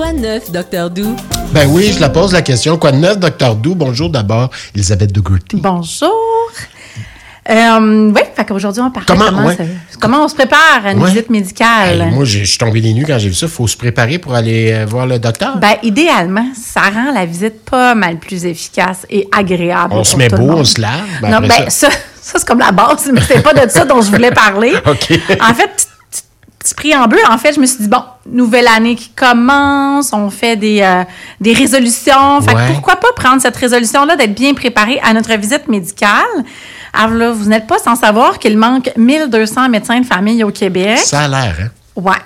Quoi de neuf, Docteur Doux? Ben oui, je la pose la question. Quoi de neuf, Docteur Doux? Bonjour d'abord, Elisabeth de Bonjour. Euh, oui, fait qu'aujourd'hui, on parle Comment- comment, ouais. ça- comment on se prépare à une Ouais. visite médicale? Hey, moi, j'ai- je suis tombé des nues quand j'ai vu ça. Il faut se préparer pour aller euh, voir le docteur. Ben, idéalement, ça rend la visite pas mal plus efficace et agréable. on se met beau, on se lave. Ben non, ben, ça- ça, ça c'est comme la base, mais c'est pas de ça dont je voulais parler. OK. En fait, petit- préambule, en fait, je me suis dit, bon, nouvelle année qui commence, on fait des, euh, des résolutions. Fait que pourquoi pas prendre cette résolution-là d'être bien préparé à notre visite médicale? Alors là, vous n'êtes pas sans savoir qu'il manque 1200 médecins de famille au Québec. Ça a l'air, hein? Ouais.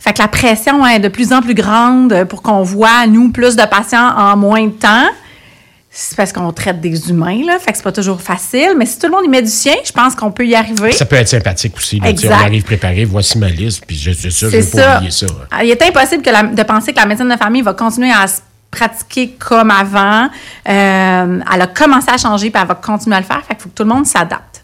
Fait que la pression est de plus en plus grande pour qu'on voit, nous, plus de patients en moins de temps. C'est parce qu'on traite des humains, là. Fait que c'est pas toujours facile. Mais si tout le monde y met du sien, je pense qu'on peut y arriver. Ça peut être sympathique aussi. Là, Exact. on arrive préparé, voici ma liste, puis je ça, je C'est ne vais pas ça. oublier ça. hein. Ah, Il est impossible que la- de penser que la médecine de famille va continuer à se pratiquer comme avant. Euh, elle a commencé à changer, puis elle va continuer à le faire. Fait qu'il faut que tout le monde s'adapte.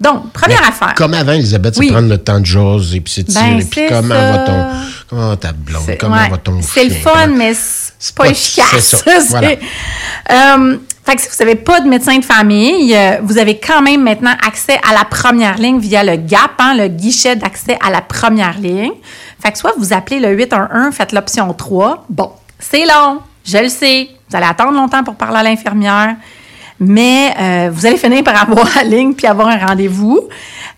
Donc, première Mais affaire. Comme avant, Elisabeth, c'est Oui. prendre le temps de jaser, puis s'étirer, Ben, puis c'est comment ça. va ton... Comment ta blonde, C'est comment ouais. va ton C'est le fun, mais c'est pas, pas- efficace. c'est ça, voilà. Euh, fait que si vous n'avez pas de médecin de famille, euh, vous avez quand même maintenant accès à la première ligne via le GAP, hein, le guichet d'accès à la première ligne. Fait que soit vous appelez le 811, faites l'option 3. Bon, c'est long, je le sais. Vous allez attendre longtemps pour parler à l'infirmière. Mais euh, vous allez finir par avoir la ligne puis avoir un rendez-vous.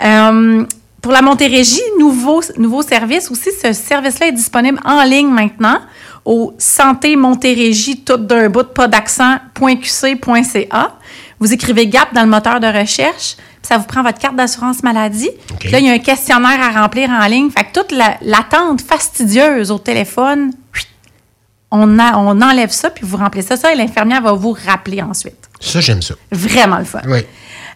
Euh, pour la Montérégie, nouveau, nouveau service aussi. Ce service-là est disponible en ligne maintenant au santé Montérégie, tout d'un bout, pas d'accent, .qc.ca. Vous écrivez GAP dans le moteur de recherche, puis ça vous prend votre carte d'assurance maladie. Puis Là, il y a un questionnaire à remplir en ligne. Fait que toute la- l'attente fastidieuse au téléphone, on, a- on enlève ça, puis vous remplissez ça, ça, et l'infirmière va vous rappeler ensuite. Ça, j'aime ça. Vraiment le fun. Oui.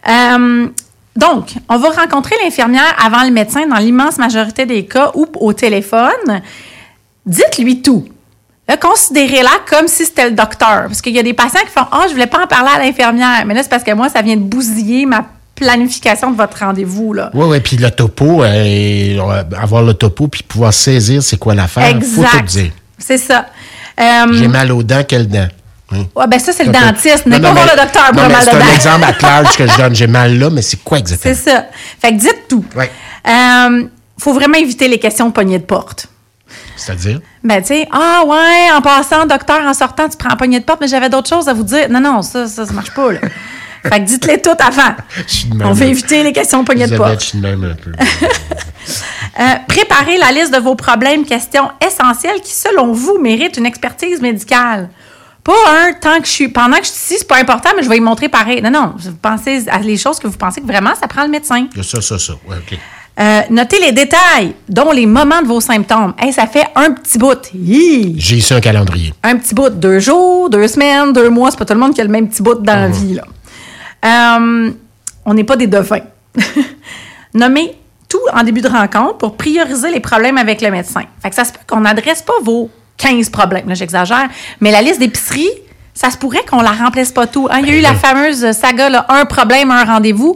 Euh, donc, on va rencontrer l'infirmière avant le médecin dans l'immense majorité des cas ou au téléphone. Dites-lui tout. Là, Considérez-la comme si c'était le docteur. Parce qu'il y a des patients qui font Ah, je voulais pas en parler à l'infirmière. Mais là, c'est parce que moi, ça vient de bousiller ma planification de votre rendez-vous. Là. Oui, oui, puis le topo, euh, avoir le topo, puis pouvoir saisir c'est quoi l'affaire, faut tout Exact. dire. C'est ça. Euh, J'ai mal aux dents, quelles dents? Hein? ouais, ben ça, c'est le dentiste. N'est pas voir le docteur pour non, le mais mal de C'est un exemple à large que je donne. J'ai mal là, mais c'est quoi exactement? C'est ça. Fait que dites tout. Ouais. Euh, faut vraiment éviter les questions de poignée de porte. C'est-à-dire? Ben, tu sais, ah ouais, en passant, docteur, en sortant, tu prends un poignée de porte, mais j'avais d'autres choses à vous dire. Non, non, ça, ça, ça marche pas, là. fait que dites-les toutes avant. On veut éviter les questions de poignée de porte. je suis de même un peu. Euh, préparez la liste de vos problèmes, questions essentielles qui, selon vous, méritent une expertise médicale. Pas un, tant que je suis, pendant que je suis ici, c'est pas important, mais je vais y montrer pareil. Non, non, vous pensez à les choses que vous pensez que vraiment, ça prend le médecin. Ça, ça, ça. Ouais, OK. Euh, notez les détails, dont les moments de vos symptômes. Hey, ça fait un petit bout. J'ai ici un calendrier. un petit bout, deux jours, deux semaines, deux mois, c'est pas tout le monde qui a le même petit bout dans la vie. Là. Euh, on n'est pas des dauphins. Nommez tout en début de rencontre pour prioriser les problèmes avec le médecin. Fait que ça se peut qu'on n'adresse pas vos 15 problèmes, là j'exagère, mais la liste d'épicerie, ça se pourrait qu'on la remplisse pas tout. hein. Il y a eu la fameuse saga, là, un problème, un rendez-vous.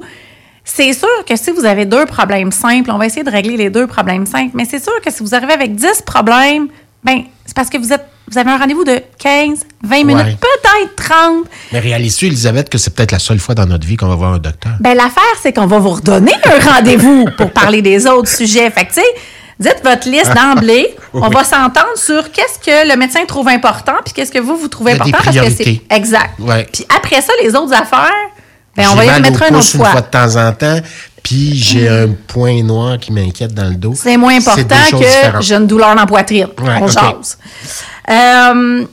C'est sûr que si vous avez deux problèmes simples, on va essayer de régler les deux problèmes simples, mais c'est sûr que si vous arrivez avec 10 problèmes, ben c'est parce que vous êtes vous avez un rendez-vous de 15, 20 minutes, Ouais. peut-être 30. Mais réalises-tu, Elisabeth, que c'est peut-être la seule fois dans notre vie qu'on va voir un docteur? Ben l'affaire c'est qu'on va vous redonner un rendez-vous pour parler des autres sujets. Fait que tu sais, dites votre liste d'emblée, on va s'entendre sur qu'est-ce que le médecin trouve important puis qu'est-ce que vous vous trouvez des important parce que c'est exact. Ouais. Puis après ça les autres affaires, ben on va y remettre une autre une fois. fois de temps en temps, puis j'ai un point noir qui m'inquiète dans le dos. C'est moins important que j'ai une douleur dans la poitrine. Ouais, On jase. Euh,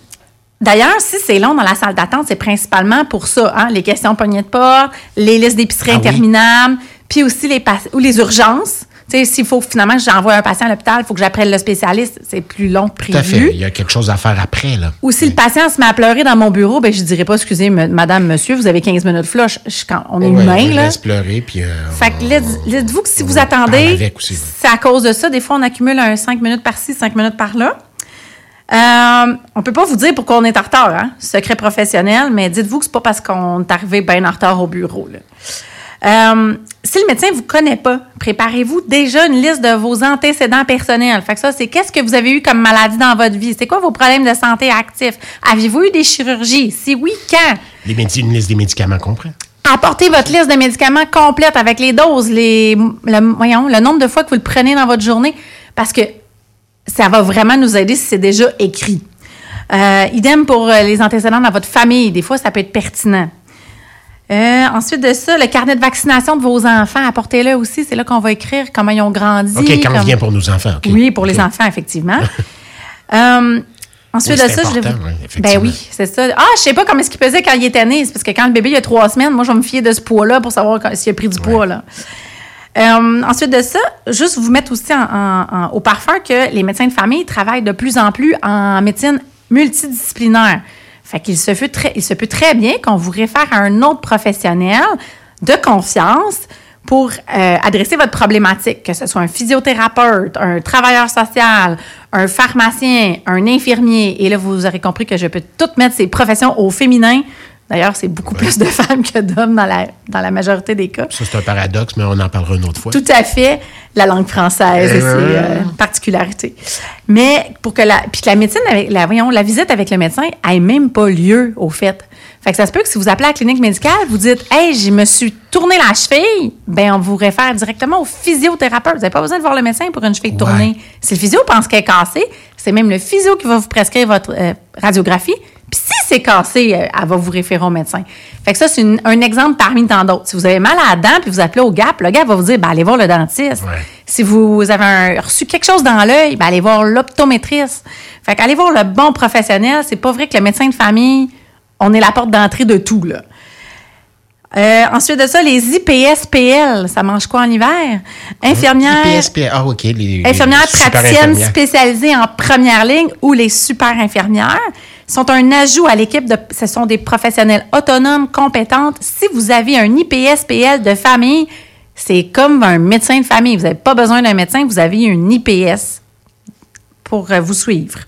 D'ailleurs, si c'est long dans la salle d'attente, c'est principalement pour ça. Hein? Les questions poignées de porte, les listes d'épicerie Ah oui. interminables, puis aussi les, ou les urgences. Tu sais, s'il faut que finalement j'envoie un patient à l'hôpital, il faut que j'apprenne le spécialiste, c'est plus long que Tout à fait. prévu. Il y a quelque chose à faire après, là. Ou si le patient se met à pleurer dans mon bureau, ben je dirais pas, excusez, me- madame, monsieur, vous avez 15 minutes flush. Je- quand on est Ouais, humain, je là. laisse pleurer, puis... euh, Fait que dites- dites-vous que si vous attendez, c'est à cause de ça. Des fois, on accumule un 5 minutes par-ci, 5 minutes par-là. Euh, on peut pas vous dire pourquoi on est en retard, hein? Secret professionnel, mais dites-vous que c'est pas parce qu'on est arrivé bien en retard au bureau. là. Euh, si le médecin vous connaît pas, préparez-vous déjà une liste de vos antécédents personnels. Fait que ça, c'est qu'est-ce que vous avez eu comme maladie dans votre vie? C'est quoi vos problèmes de santé actifs? Avez-vous eu des chirurgies? Si oui, quand? Les une liste des médicaments complète. Apportez votre liste de médicaments complète avec les doses, les, le, voyons, le nombre de fois que vous le prenez dans votre journée, parce que ça va vraiment nous aider si c'est déjà écrit. Euh, idem pour euh, les antécédents dans votre famille. Des fois, ça peut être pertinent. Euh, ensuite de ça, le carnet de vaccination de vos enfants, apportez-le aussi. C'est là qu'on va écrire comment ils ont grandi. OK, quand on vient pour nos enfants. Oui, pour les enfants, effectivement. euh, ensuite de ça, je Ben oui, c'est ça. Ah, je sais pas comment est-ce qu'il pesait quand il était né. C'est parce que quand le bébé il a trois semaines, moi, je vais me fier de ce poids-là pour savoir s'il a pris du poids. Là. Euh, ensuite de ça, juste vous mettre aussi au parfum que les médecins de famille travaillent de plus en plus en médecine multidisciplinaire. Fait qu'il se, il se peut très bien qu'on vous réfère à un autre professionnel de confiance pour euh, adresser votre problématique, que ce soit un physiothérapeute, un travailleur social, un pharmacien, un infirmier. Et là, vous aurez compris que je peux toutes mettre ces professions au féminin D'ailleurs, c'est beaucoup plus de femmes que d'hommes dans la, dans la majorité des cas. Ça, c'est un paradoxe, mais on en parlera une autre fois. Tout à fait. La langue française et ses euh, particularités. Mais pour que la, puis que la médecine, avec, la, voyons, la visite avec le médecin ait même pas lieu, au fait. Fait que ça se peut que si vous appelez à la clinique médicale, vous dites Hey, je me suis tourné la cheville, ben on vous réfère directement au physiothérapeute. Vous n'avez pas besoin de voir le médecin pour une cheville tournée. Si le physio pense qu'elle est cassée, c'est même le physio qui va vous prescrire votre euh, radiographie c'est cassé, euh, elle va vous référer au médecin. Fait que ça, c'est un exemple parmi tant d'autres. Si vous avez mal à la dent puis vous appelez au GAP, le gars va vous dire ben, allez voir le dentiste. Si vous avez reçu quelque chose dans l'œil, ben, allez voir l'optométriste. Fait qu'allez voir le bon professionnel. C'est pas vrai que le médecin de famille, on est la porte d'entrée de tout, là. Euh, ensuite de ça, les IPSPL, ça mange quoi en hiver? Infirmières. IPSPL, ah, OK. Les, infirmières praticiennes spécialisées en première ligne ou les super infirmières sont un ajout à l'équipe de. Ce sont des professionnels autonomes, compétentes. Si vous avez un IPSPL de famille, c'est comme un médecin de famille. Vous n'avez pas besoin d'un médecin, vous avez une IPS pour euh, vous suivre.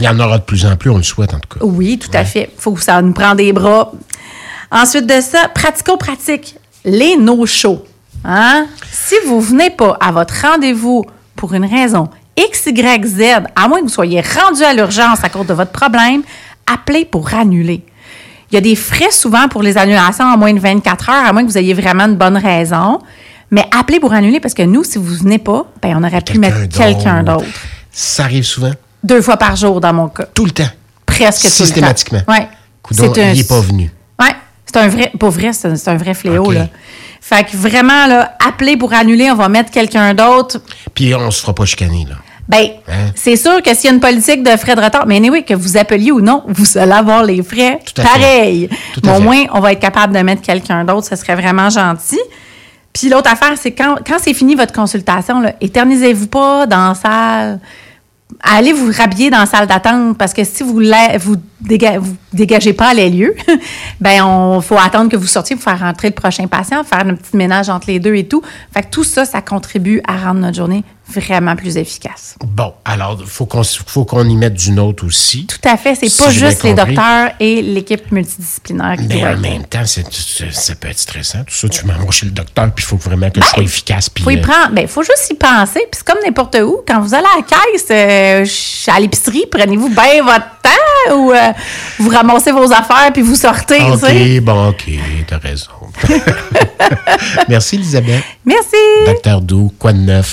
Il y en aura de plus en plus, on le souhaite en tout cas. Oui, tout à fait. Faut que ça nous prenne des bras. Ensuite de ça, pratico-pratique, les no-shows. Hein? Si vous ne venez pas à votre rendez-vous pour une raison X, Y, Z, à moins que vous soyez rendu à l'urgence à cause de votre problème, appelez pour annuler. Il y a des frais souvent pour les annulations en moins de 24 heures, à moins que vous ayez vraiment une bonne raison. Mais appelez pour annuler parce que nous, si vous venez pas, ben, on aurait pu mettre quelqu'un d'autre. Ça arrive souvent? Deux fois par jour dans mon cas. Tout le temps? Presque tout le temps. Systématiquement? Oui. il n'est pas venu. Oui. C'est un vrai, pour vrai, c'est un, vrai fléau, là. Fait que vraiment, là, appelez pour annuler, on va mettre quelqu'un d'autre. Puis on se fera pas chicaner, là. Ben, hein? c'est sûr que s'il y a une politique de frais de retard, mais anyway, que vous appeliez ou non, vous allez avoir les frais pareil. Mais au moins, on va être capable de mettre quelqu'un d'autre, ce serait vraiment gentil. Puis l'autre affaire, c'est quand, quand c'est fini votre consultation, éternisez-vous pas dans la salle allez vous rhabiller dans la salle d'attente parce que si vous vous, vous dégagez pas les lieux, ben on faut attendre que vous sortiez pour faire rentrer le prochain patient, faire un petit ménage entre les deux et tout. Fait que tout ça, ça contribue à rendre notre journée vraiment plus efficace. Bon, alors il faut qu'on faut qu'on y mette du nôtre aussi. Tout à fait, c'est pas juste les docteurs et l'équipe multidisciplinaire qui Mais en même temps, ça peut être stressant. Tout ça, tu m'envoies chez le docteur, puis il faut vraiment que je sois ben, efficace. Puis, faut y euh, prendre, ben, faut juste y penser. Puis c'est comme n'importe où. Quand vous allez à la caisse, euh, à l'épicerie, prenez-vous bien votre temps ou euh, vous ramassez vos affaires puis vous sortez. OK, bon, OK, t'as raison. Merci, Elisabeth. Merci. Docteur Doux, quoi de neuf?